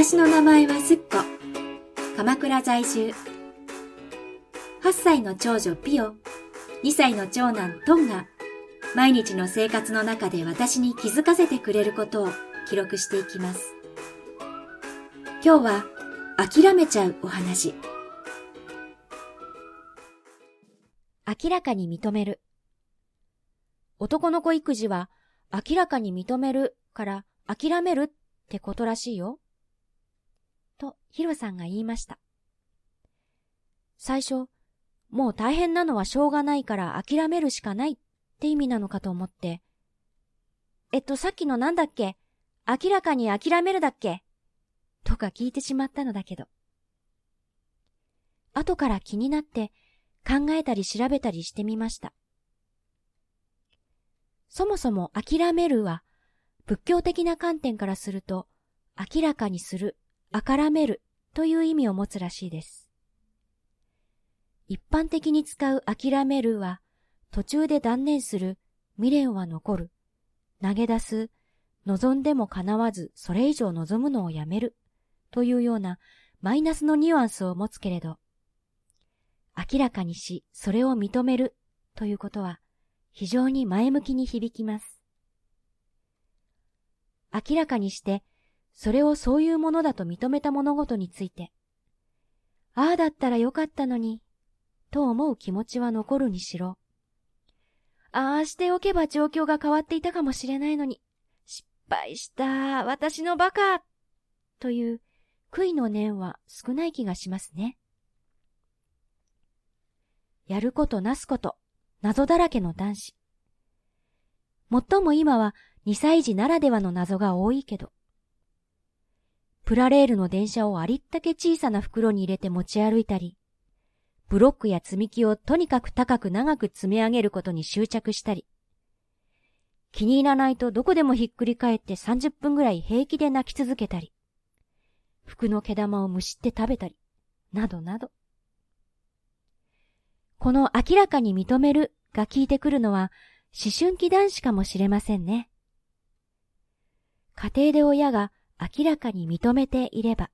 私の名前はすっこ。鎌倉在住。8歳の長女ピオ、2歳の長男トンが、毎日の生活の中で私に気づかせてくれることを記録していきます。今日は諦めちゃうお話。明らかに認める。男の子育児は明らかに認めるから諦めるってことらしいよ。ヒロさんが言いました。最初、もう大変なのはしょうがないから諦めるしかないって意味なのかと思って、えっとさっきのなんだっけ？明らかに諦めるだっけ？とか聞いてしまったのだけど。後から気になって考えたり調べたりしてみました。そもそも諦めるは仏教的な観点からすると明らかにする、あからめるという意味を持つらしいです。一般的に使う諦めるは途中で断念する、未練は残る、投げ出す、望んでも叶わずそれ以上望むのをやめるというようなマイナスのニュアンスを持つけれど、明らかにし、それを認めるということは非常に前向きに響きます。明らかにして、それをそういうものだと認めた物事について、ああだったらよかったのに、と思う気持ちは残るにしろ。ああしておけば状況が変わっていたかもしれないのに、失敗した、私のバカという悔いの念は少ない気がしますね。やることなすこと、謎だらけの男子。もっとも今は2歳児ならではの謎が多いけど、プラレールの電車をありったけ小さな袋に入れて持ち歩いたり、ブロックや積み木をとにかく高く長く積み上げることに執着したり、気に入らないとどこでもひっくり返って30分ぐらい平気で泣き続けたり、服の毛玉をむしって食べたり、などなど。この明らかに認めるが聞いてくるのは思春期男子かもしれませんね。家庭で親が明らかに認めていれば、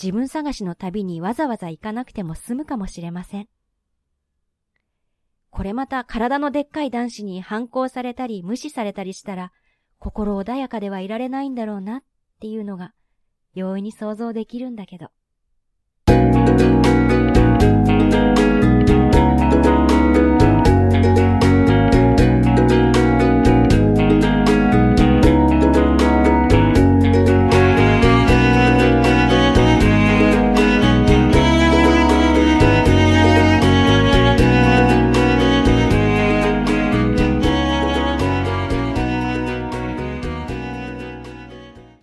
自分探しの旅にわざわざ行かなくても済むかもしれません。これまた体のでっかい男子に反抗されたり無視されたりしたら、心穏やかではいられないんだろうなっていうのが容易に想像できるんだけど。